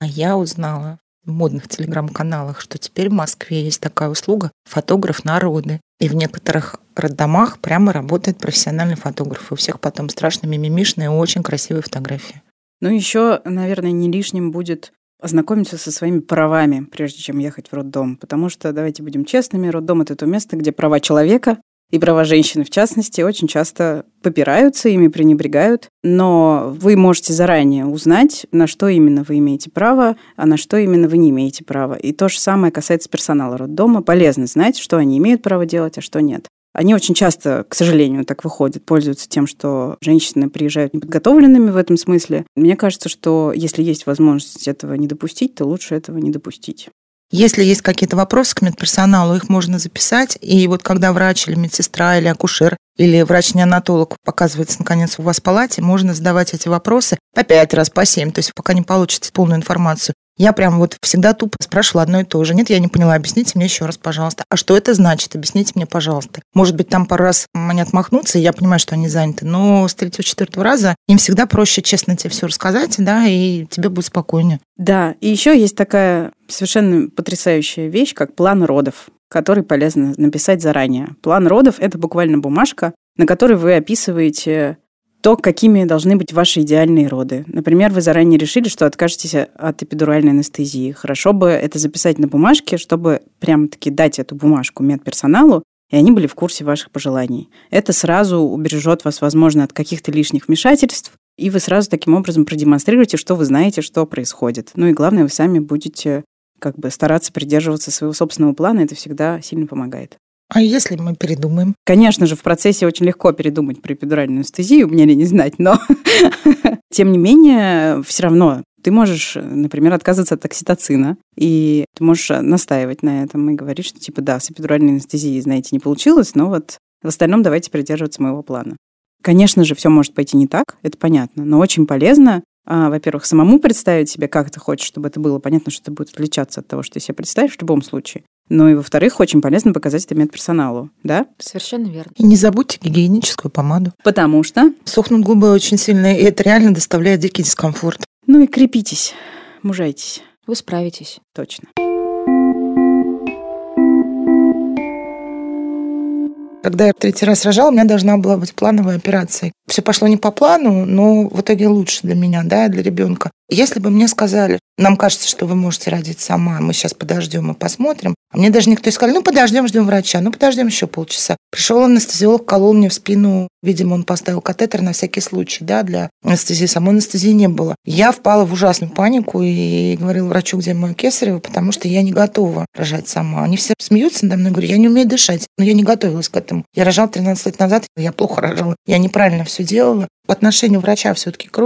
А я узнала в модных телеграм-каналах, что теперь в Москве есть такая услуга «фотограф народы». И в некоторых роддомах прямо работает профессиональный фотограф. И у всех потом страшно мимимишные, очень красивые фотографии. Ну, еще, наверное, не лишним будет ознакомиться со своими правами, прежде чем ехать в роддом. Потому что, давайте будем честными, роддом — это то место, где права человека и права женщины, в частности, очень часто попираются, ими пренебрегают. Но вы можете заранее узнать, на что именно вы имеете право, а на что именно вы не имеете права. И то же самое касается персонала роддома. Полезно знать, что они имеют право делать, а что нет. Они очень часто, к сожалению, так выходят, пользуются тем, что женщины приезжают неподготовленными в этом смысле. Мне кажется, что если есть возможность этого не допустить, то лучше этого не допустить. Если есть какие-то вопросы к медперсоналу, их можно записать. И вот когда врач или медсестра или акушер или врач-неонатолог показывается, наконец, у вас в палате, можно задавать эти вопросы по пять раз, по семь, то есть пока не получите полную информацию. Я прям вот всегда тупо спрашивала одно и то же. Нет, я не поняла, объясните мне еще раз, пожалуйста. А что это значит? Объясните мне, пожалуйста. Может быть, там пару раз они отмахнутся, и я понимаю, что они заняты, но с третьего-четвертого раза им всегда проще честно тебе все рассказать, да, и тебе будет спокойнее. Да, и еще есть такая совершенно потрясающая вещь, как план родов который полезно написать заранее. План родов – это буквально бумажка, на которой вы описываете то, какими должны быть ваши идеальные роды. Например, вы заранее решили, что откажетесь от эпидуральной анестезии. Хорошо бы это записать на бумажке, чтобы прямо-таки дать эту бумажку медперсоналу, и они были в курсе ваших пожеланий. Это сразу убережет вас, возможно, от каких-то лишних вмешательств, и вы сразу таким образом продемонстрируете, что вы знаете, что происходит. Ну и главное, вы сами будете как бы стараться придерживаться своего собственного плана, это всегда сильно помогает. А если мы передумаем? Конечно же, в процессе очень легко передумать при эпидуральной анестезию, мне ли не знать, но тем не менее, все равно ты можешь, например, отказываться от окситоцина, и ты можешь настаивать на этом и говорить, что типа да, с эпидуральной анестезией, знаете, не получилось, но вот в остальном давайте придерживаться моего плана. Конечно же, все может пойти не так, это понятно, но очень полезно а, во-первых, самому представить себе, как ты хочешь, чтобы это было. Понятно, что это будет отличаться от того, что ты себе представишь в любом случае. Ну и, во-вторых, очень полезно показать это медперсоналу, да? Совершенно верно. И не забудьте гигиеническую помаду. Потому что? Сохнут губы очень сильно, и это реально доставляет дикий дискомфорт. Ну и крепитесь, мужайтесь. Вы справитесь. Точно. Когда я третий раз рожала, у меня должна была быть плановая операция. Все пошло не по плану, но в итоге лучше для меня, да, для ребенка. Если бы мне сказали, нам кажется, что вы можете родить сама, мы сейчас подождем и посмотрим. А мне даже никто сказал, ну подождем, ждем врача, ну подождем еще полчаса. Пришел анестезиолог, колол мне в спину, видимо, он поставил катетер на всякий случай, да, для анестезии. Самой анестезии не было. Я впала в ужасную панику и говорила врачу, где мое кесарево, потому что я не готова рожать сама. Они все смеются надо мной, говорю, я не умею дышать, но я не готовилась к этому. Я рожала 13 лет назад, я плохо рожала, я неправильно все делала. По отношению врача все-таки к.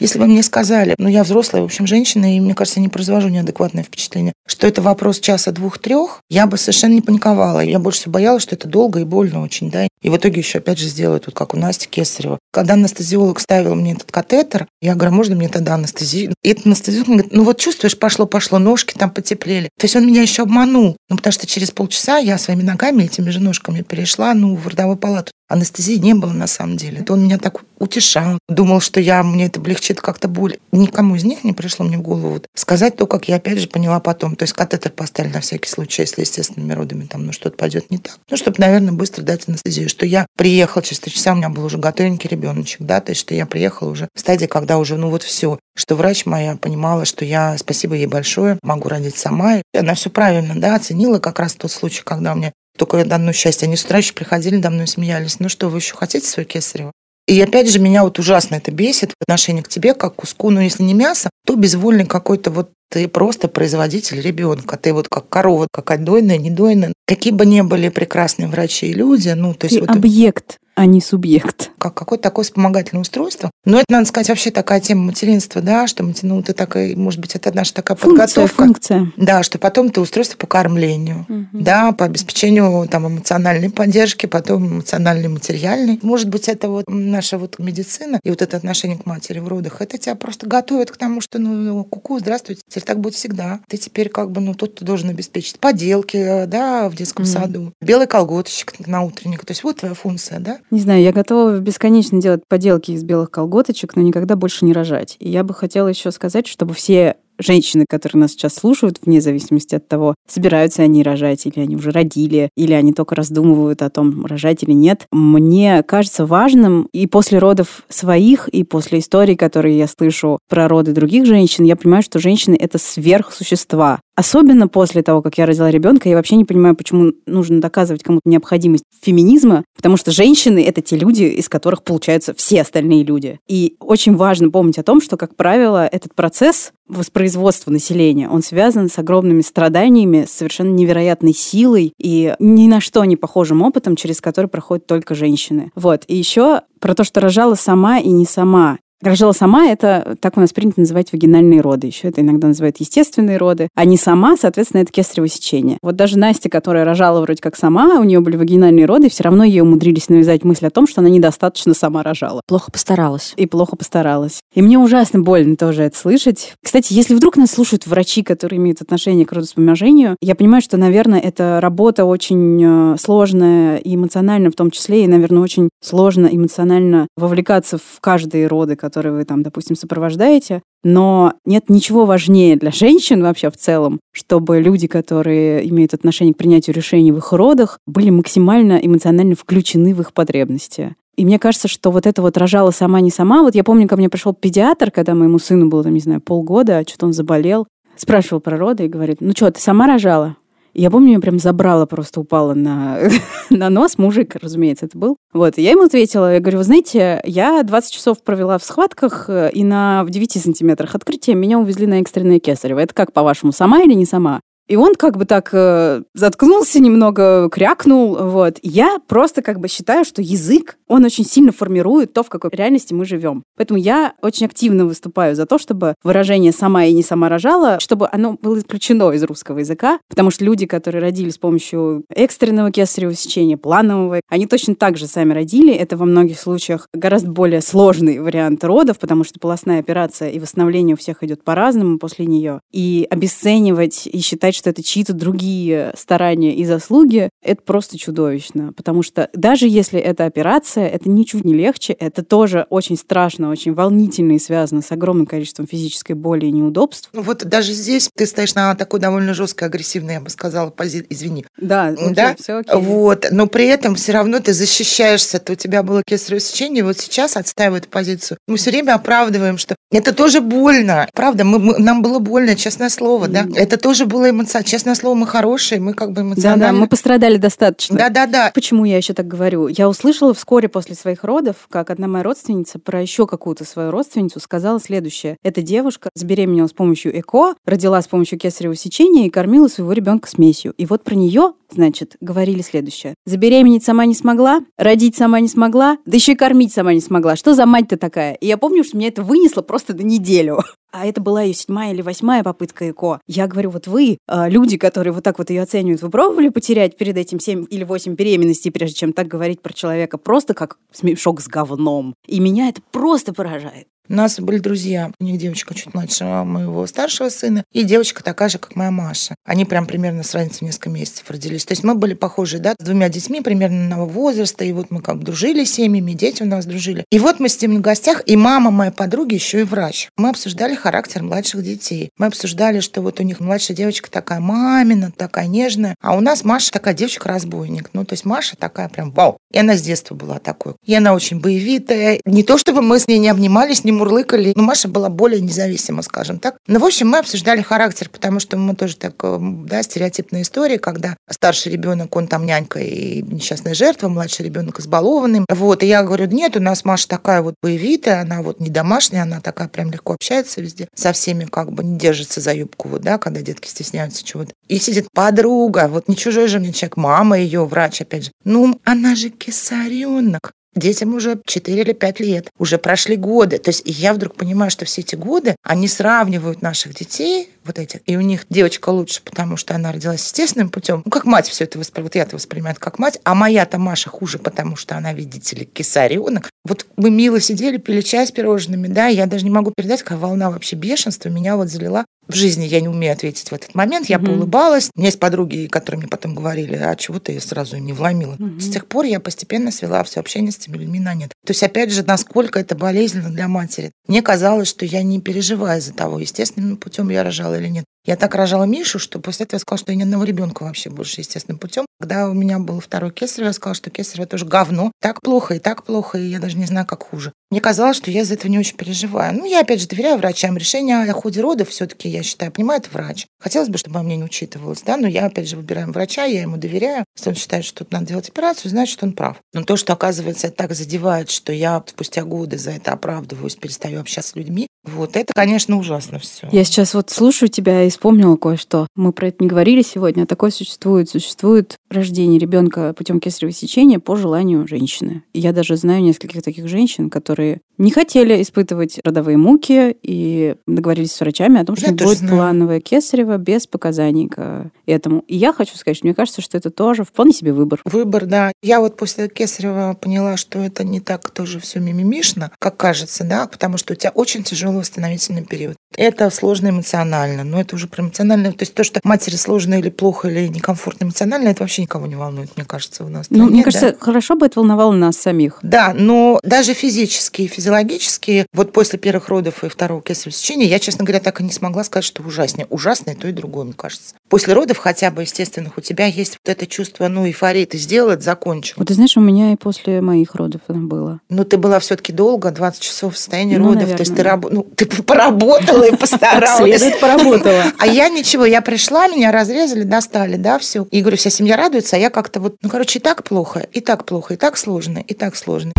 Если бы мне сказали, ну я взрослая, в общем, женщина, и мне кажется, я не произвожу неадекватное впечатление, что это вопрос часа двух-трех, я бы совершенно не паниковала. Я больше всего боялась, что это долго и больно очень, да. И в итоге еще опять же сделают, вот как у Насти Кесарева. Когда анестезиолог ставил мне этот катетер, я говорю, «А можно мне тогда анестезию? И этот анестезиолог говорит, ну вот чувствуешь, пошло-пошло, ножки там потеплели. То есть он меня еще обманул. Ну потому что через полчаса я своими ногами, этими же ножками перешла, ну, в родовую палату. Анестезии не было на самом деле. То он меня так утешал, думал, что я, мне это облегчит как-то боль. Никому из них не пришло мне в голову сказать то, как я опять же поняла потом. То есть катетер поставили на всякий случай, если естественными родами там ну, что-то пойдет не так. Ну, чтобы, наверное, быстро дать анестезию. Что я приехала через три часа, у меня был уже готовенький ребеночек, да, то есть что я приехала уже в стадии, когда уже, ну вот все, что врач моя понимала, что я, спасибо ей большое, могу родить сама. И она все правильно, да, оценила как раз тот случай, когда у меня только одно счастье. Они с утра еще приходили, до мной смеялись. Ну что, вы еще хотите свое кесарево? И опять же, меня вот ужасно это бесит в отношении к тебе, как к куску, ну, если не мясо, то безвольный какой-то вот ты просто производитель ребенка. Ты вот как корова, как дойная, недойная. Какие бы ни были прекрасные врачи и люди, ну, то есть... Ты вот объект а не субъект. Как какое-то такое вспомогательное устройство. Но это, надо сказать, вообще такая тема материнства, да, что ну, ты такая, может быть, это наша такая функция, подготовка. Функция. Да, что потом ты устройство по кормлению, угу. да, по обеспечению там эмоциональной поддержки, потом эмоциональной, материальной. Может быть, это вот наша вот медицина и вот это отношение к матери в родах, это тебя просто готовит к тому, что, ну, куку, здравствуйте, теперь так будет всегда. Ты теперь как бы, ну, тут ты должен обеспечить поделки, да, в детском угу. саду, белый колготочек на утренник. То есть вот твоя функция, да. Не знаю, я готова бесконечно делать поделки из белых колготочек, но никогда больше не рожать. И я бы хотела еще сказать, чтобы все женщины, которые нас сейчас слушают, вне зависимости от того, собираются они рожать, или они уже родили, или они только раздумывают о том, рожать или нет, мне кажется важным и после родов своих, и после историй, которые я слышу про роды других женщин, я понимаю, что женщины — это сверхсущества. Особенно после того, как я родила ребенка, я вообще не понимаю, почему нужно доказывать кому-то необходимость феминизма, потому что женщины — это те люди, из которых получаются все остальные люди. И очень важно помнить о том, что, как правило, этот процесс воспроизводства населения, он связан с огромными страданиями, с совершенно невероятной силой и ни на что не похожим опытом, через который проходят только женщины. Вот. И еще про то, что рожала сама и не сама. Рожала сама, это так у нас принято называть вагинальные роды. Еще это иногда называют естественные роды. А не сама, соответственно, это кесарево сечение. Вот даже Настя, которая рожала вроде как сама, у нее были вагинальные роды, все равно ей умудрились навязать мысль о том, что она недостаточно сама рожала. Плохо постаралась. И плохо постаралась. И мне ужасно больно тоже это слышать. Кстати, если вдруг нас слушают врачи, которые имеют отношение к родовспоможению, я понимаю, что, наверное, это работа очень э, сложная и эмоционально в том числе, и, наверное, очень сложно эмоционально вовлекаться в каждые роды, которые вы там, допустим, сопровождаете, но нет ничего важнее для женщин вообще в целом, чтобы люди, которые имеют отношение к принятию решений в их родах, были максимально эмоционально включены в их потребности. И мне кажется, что вот это вот рожала сама, не сама. Вот я помню, ко мне пришел педиатр, когда моему сыну было, там, не знаю, полгода, а что-то он заболел. Спрашивал про роды и говорит, ну что, ты сама рожала? Я помню, меня прям забрала, просто упала на, на нос. Мужик, разумеется, это был. Вот, я ему ответила, я говорю, вы знаете, я 20 часов провела в схватках, э, и на в 9 сантиметрах открытия меня увезли на экстренное кесарево. Это как, по-вашему, сама или не сама? И он как бы так э, заткнулся немного, крякнул. Вот. Я просто как бы считаю, что язык, он очень сильно формирует то, в какой реальности мы живем. Поэтому я очень активно выступаю за то, чтобы выражение «сама и не сама рожала», чтобы оно было исключено из русского языка, потому что люди, которые родили с помощью экстренного кесарево сечения, планового, они точно так же сами родили. Это во многих случаях гораздо более сложный вариант родов, потому что полостная операция и восстановление у всех идет по-разному после нее. И обесценивать и считать, что это чьи-то другие старания и заслуги, это просто чудовищно. Потому что даже если это операция, это ничуть не легче, это тоже очень страшно, очень волнительно и связано с огромным количеством физической боли и неудобств. Ну вот даже здесь ты стоишь на такой довольно жесткой, агрессивной, я бы сказала, позиции. Извини. Да, окей, да? все окей. Вот. Но при этом все равно ты защищаешься. То у тебя было кесарево сечение, вот сейчас отстаиваю эту позицию. Мы все время оправдываем, что это тоже больно. Правда, мы, мы, нам было больно, честное слово, mm. да? Это тоже было эмоционально честное слово, мы хорошие, мы как бы эмоционально... Да-да, мы пострадали достаточно. Да-да-да. Почему я еще так говорю? Я услышала вскоре после своих родов, как одна моя родственница про еще какую-то свою родственницу сказала следующее. Эта девушка забеременела с помощью ЭКО, родила с помощью кесарево сечения и кормила своего ребенка смесью. И вот про нее, значит, говорили следующее. Забеременеть сама не смогла, родить сама не смогла, да еще и кормить сама не смогла. Что за мать-то такая? И я помню, что меня это вынесло просто на неделю а это была ее седьмая или восьмая попытка ЭКО. Я говорю, вот вы, а, люди, которые вот так вот ее оценивают, вы пробовали потерять перед этим семь или восемь беременностей, прежде чем так говорить про человека, просто как смешок с говном. И меня это просто поражает. У нас были друзья. У них девочка чуть младше моего старшего сына. И девочка такая же, как моя Маша. Они прям примерно с разницей в несколько месяцев родились. То есть мы были похожи, да, с двумя детьми примерно одного возраста. И вот мы как дружили с семьями, дети у нас дружили. И вот мы с ним в гостях, и мама моей подруги еще и врач. Мы обсуждали характер младших детей. Мы обсуждали, что вот у них младшая девочка такая мамина, такая нежная. А у нас Маша такая девочка-разбойник. Ну, то есть Маша такая прям вау. И она с детства была такой. И она очень боевитая. Не то, чтобы мы с ней не обнимались, не мурлыкали. Но Маша была более независима, скажем так. Ну, в общем, мы обсуждали характер, потому что мы тоже так, э, да, стереотипная история, когда старший ребенок, он там нянька и несчастная жертва, младший ребенок избалованный. Вот, и я говорю, нет, у нас Маша такая вот боевитая, она вот не домашняя, она такая прям легко общается везде, со всеми как бы не держится за юбку, вот, да, когда детки стесняются чего-то. И сидит подруга, вот не чужой же мне человек, мама ее, врач, опять же. Ну, она же кесаренок. Детям уже 4 или 5 лет, уже прошли годы. То есть я вдруг понимаю, что все эти годы, они сравнивают наших детей, вот этих, и у них девочка лучше, потому что она родилась естественным путем. Ну, как мать все это воспринимает, вот я это воспринимаю как мать, а моя-то Маша хуже, потому что она, видите ли, кесаренок. Вот мы мило сидели, пили чай с пирожными, да, я даже не могу передать, какая волна вообще бешенства меня вот залила в жизни я не умею ответить в этот момент. Я mm-hmm. поулыбалась. У меня есть подруги, которые мне потом говорили, а чего ты сразу не вломила. Mm-hmm. С тех пор я постепенно свела все общение с этими людьми на нет. То есть, опять же, насколько это болезненно для матери. Мне казалось, что я не переживаю за того, естественным путем я рожала или нет. Я так рожала Мишу, что после этого я сказала, что я ни одного ребенка вообще больше естественным путем. Когда у меня был второй кесарево, я сказала, что кесарево тоже говно. Так плохо и так плохо, и я даже не знаю, как хуже. Мне казалось, что я из-за этого не очень переживаю. Ну, я, опять же, доверяю врачам. Решение о ходе родов все-таки, я считаю, понимает врач. Хотелось бы, чтобы мне не учитывалось, да, но я, опять же, выбираю врача, я ему доверяю. Если он считает, что тут надо делать операцию, значит, он прав. Но то, что, оказывается, так задевает, что я спустя годы за это оправдываюсь, перестаю общаться с людьми, вот это, конечно, ужасно все. Я сейчас вот слушаю тебя и вспомнила кое-что. Мы про это не говорили сегодня, а такое существует. Существует рождение ребенка путем кесарево сечения по желанию женщины. И я даже знаю нескольких таких женщин, которые не хотели испытывать родовые муки и договорились с врачами о том, что будет знаю. плановое кесарево без показаний к этому. И я хочу сказать, что мне кажется, что это тоже вполне себе выбор. Выбор, да. Я вот после кесарева поняла, что это не так тоже все мимимишно, как кажется, да, потому что у тебя очень тяжелый восстановительный период. Это сложно эмоционально, но это уже про эмоционально. То есть то, что матери сложно или плохо, или некомфортно эмоционально, это вообще никого не волнует, мне кажется, у нас. Ну, мне кажется, да? хорошо бы это волновало нас самих. Да, но даже физически и физиологически, вот после первых родов и второго кесарево сечения, я, честно говоря, так и не смогла сказать, что ужаснее. Ужасное то и другое, мне кажется. После родов хотя бы естественных у тебя есть вот это чувство, ну, эйфории, ты сделал, это закончил. Вот ты знаешь, у меня и после моих родов оно было. Ну, ты была все-таки долго, 20 часов в состоянии ну, родов, наверное. то есть ты, раб... ну, ты поработала и постаралась. Следует поработала. А я ничего, я пришла, меня разрезали, достали, да, все. И говорю, вся семья радуется, а я как-то вот, ну, короче, и так плохо, и так плохо, и так сложно, и так сложно.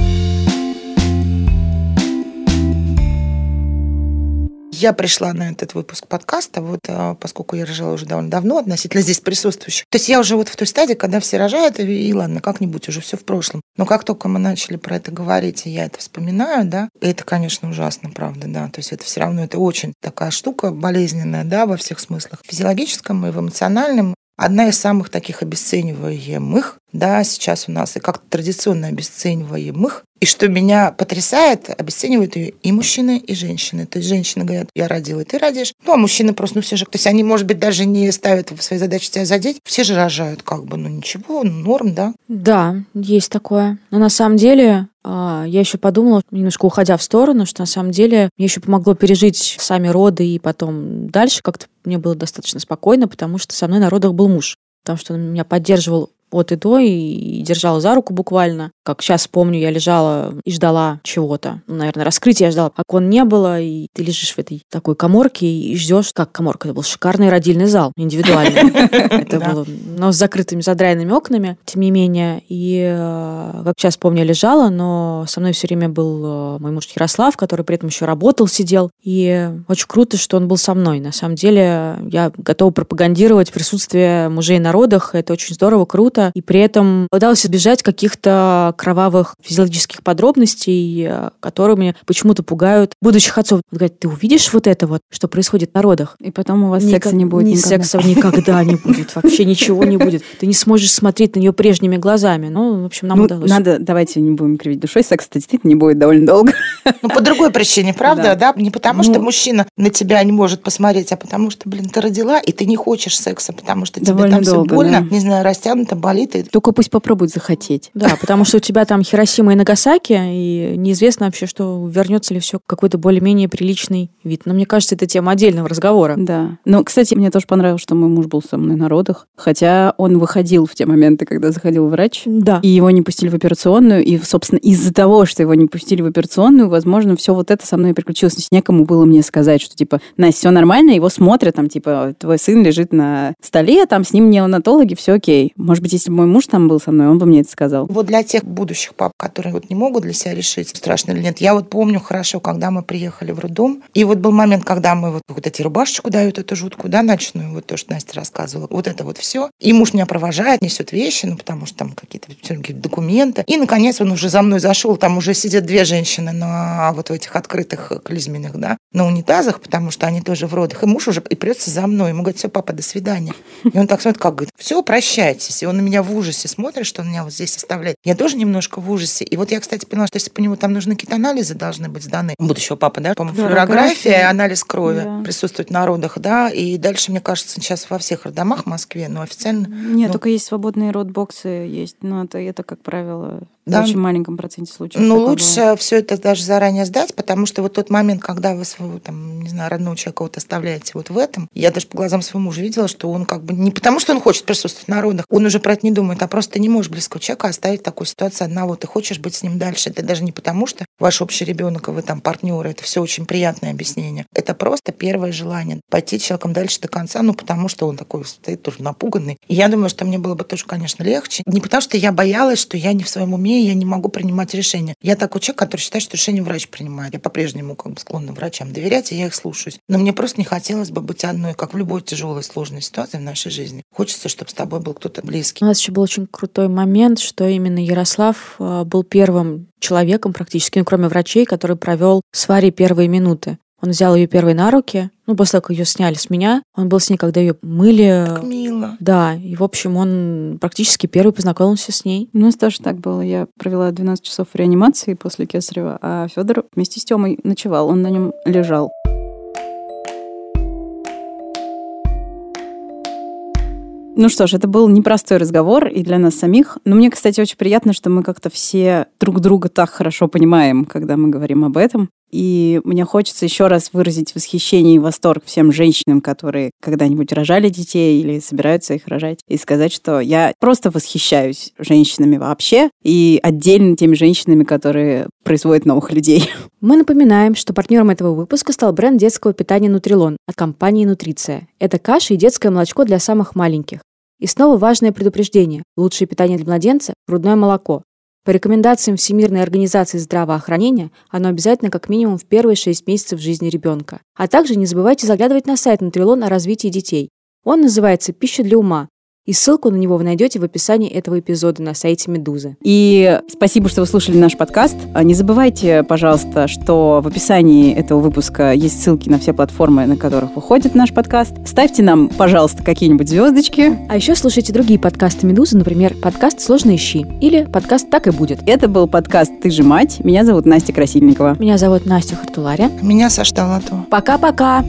Я пришла на этот выпуск подкаста, вот а, поскольку я рожала уже довольно давно, относительно здесь присутствующих. То есть я уже вот в той стадии, когда все рожают, и, ладно, как-нибудь уже все в прошлом. Но как только мы начали про это говорить, и я это вспоминаю, да, это, конечно, ужасно, правда, да. То есть это все равно, это очень такая штука болезненная, да, во всех смыслах. В физиологическом и в эмоциональном. Одна из самых таких обесцениваемых, да, сейчас у нас, и как традиционно обесцениваемых и что меня потрясает, обесценивают ее и мужчины, и женщины. То есть женщины говорят, я родила, и ты родишь. Ну, а мужчины просто, ну, все же, то есть они, может быть, даже не ставят в своей задаче тебя задеть. Все же рожают, как бы, ну, ничего, ну, норм, да? Да, есть такое. Но на самом деле а, я еще подумала, немножко уходя в сторону, что на самом деле мне еще помогло пережить сами роды и потом дальше как-то мне было достаточно спокойно, потому что со мной на родах был муж потому что он меня поддерживал от и до и держала за руку буквально. Как сейчас помню, я лежала и ждала чего-то. Ну, наверное, раскрытия я ждала. Окон не было, и ты лежишь в этой такой коморке и ждешь, как коморка. Это был шикарный родильный зал, индивидуальный. Это было, но с закрытыми задраенными окнами, тем не менее. И э, как сейчас помню, я лежала, но со мной все время был э, мой муж Ярослав, который при этом еще работал, сидел. И очень круто, что он был со мной. На самом деле, я готова пропагандировать присутствие мужей на родах. Это очень здорово, круто. И при этом удалось избежать каких-то кровавых физиологических подробностей, э, которыми почему-то пугают будущих отцов. Он говорит, ты увидишь вот это вот, что происходит на родах? И потом у вас Никак, секса не будет ни никогда. секса никогда не будет, вообще ничего не будет. Ты не сможешь смотреть на нее прежними глазами. Ну, в общем, нам ну, удалось. Надо, давайте не будем кривить душой, секс действительно не будет довольно долго. Ну, по другой причине, правда, да? Не потому, что ну. мужчина на тебя не может посмотреть, а потому что, блин, ты родила, и ты не хочешь секса, потому что тебе там все больно, не знаю, растянуто, болит. Только пусть попробует захотеть. Да, потому что у тебя там Хиросима и Нагасаки, и неизвестно вообще, что вернется ли все какой-то более-менее приличный вид. Но мне кажется, это тема отдельного разговора. Да. Но, кстати, мне тоже понравилось, что мой муж был со мной на родах, хотя он выходил в те моменты, когда заходил врач. Да. И его не пустили в операционную, и, собственно, из-за того, что его не пустили в операционную, возможно, все вот это со мной приключилось. То есть некому было мне сказать, что, типа, Настя, все нормально, его смотрят, там, типа, твой сын лежит на столе, там, с ним неонатологи, все окей. Может быть, если бы мой муж там был со мной, он бы мне это сказал. Вот для тех будущих пап, которые вот не могут для себя решить, страшно или нет, я вот помню хорошо, когда мы приехали в роддом, и вот был момент, когда мы вот, вот эти рубашечку дают, эту жуткую, да, ночную, вот то, что Настя рассказывала, вот это вот все. И муж меня провожает, несет вещи, ну, потому что там какие-то документы. И, наконец, он уже за мной зашел, там уже сидят две женщины на вот в этих открытых клизменных, да, на унитазах, потому что они тоже в родах. И муж уже и прется за мной. Ему говорит, все, папа, до свидания. И он так смотрит, как говорит, все, прощайтесь. И он меня в ужасе смотрит, что он меня вот здесь оставляет. Я тоже немножко в ужасе. И вот я, кстати, поняла, что если по нему там нужны какие-то анализы, должны быть сданы. Будущего папы, да? По-моему, флюорография, анализ крови да. присутствует на родах, да. И дальше, мне кажется, сейчас во всех роддомах в Москве, но официально... Нет, ну... только есть свободные родбоксы, есть. Но это, это как правило, да. в очень маленьком проценте случаев. Ну, лучше все это даже заранее сдать, потому что вот тот момент, когда вы своего, там, не знаю, родного человека вот оставляете вот в этом, я даже по глазам своего мужа видела, что он как бы не потому, что он хочет присутствовать на родах, он уже про это не думает, а просто не можешь близкого человека оставить в такой ситуации одного. Ты хочешь быть с ним дальше. Это даже не потому, что ваш общий ребенок, и вы там партнеры. Это все очень приятное объяснение. Это просто первое желание пойти человеком дальше до конца, ну, потому что он такой стоит тоже напуганный. И я думаю, что мне было бы тоже, конечно, легче. Не потому, что я боялась, что я не в своем уме, и я не могу принимать решения. Я такой человек, который считает, что решение врач принимает. Я по-прежнему как бы склонна врачам доверять, и я их слушаюсь. Но мне просто не хотелось бы быть одной, как в любой тяжелой, сложной ситуации в нашей жизни. Хочется, чтобы с тобой был кто-то близкий. У нас еще был очень крутой момент, что именно Ярослав э, был первым человеком практически, ну, кроме врачей, который провел с Варей первые минуты. Он взял ее первой на руки, ну, после того, как ее сняли с меня. Он был с ней, когда ее мыли. Так мило. Да, и, в общем, он практически первый познакомился с ней. У нас тоже так было. Я провела 12 часов в реанимации после Кесарева, а Федор вместе с Тёмой ночевал, он на нем лежал. Ну что ж, это был непростой разговор и для нас самих. Но мне, кстати, очень приятно, что мы как-то все друг друга так хорошо понимаем, когда мы говорим об этом. И мне хочется еще раз выразить восхищение и восторг всем женщинам, которые когда-нибудь рожали детей или собираются их рожать, и сказать, что я просто восхищаюсь женщинами вообще и отдельно теми женщинами, которые производят новых людей. Мы напоминаем, что партнером этого выпуска стал бренд детского питания «Нутрилон» от компании «Нутриция». Это каша и детское молочко для самых маленьких. И снова важное предупреждение. Лучшее питание для младенца – грудное молоко. По рекомендациям Всемирной организации здравоохранения, оно обязательно как минимум в первые 6 месяцев жизни ребенка. А также не забывайте заглядывать на сайт Нутрилон о развитии детей. Он называется «Пища для ума», и ссылку на него вы найдете в описании этого эпизода на сайте Медузы. И спасибо, что вы слушали наш подкаст. А не забывайте, пожалуйста, что в описании этого выпуска есть ссылки на все платформы, на которых выходит наш подкаст. Ставьте нам, пожалуйста, какие-нибудь звездочки. А еще слушайте другие подкасты Медузы, например, подкаст «Сложно ищи» или подкаст «Так и будет». Это был подкаст «Ты же мать». Меня зовут Настя Красильникова. Меня зовут Настя Хартуларя. Меня Саша Далатова. Пока-пока!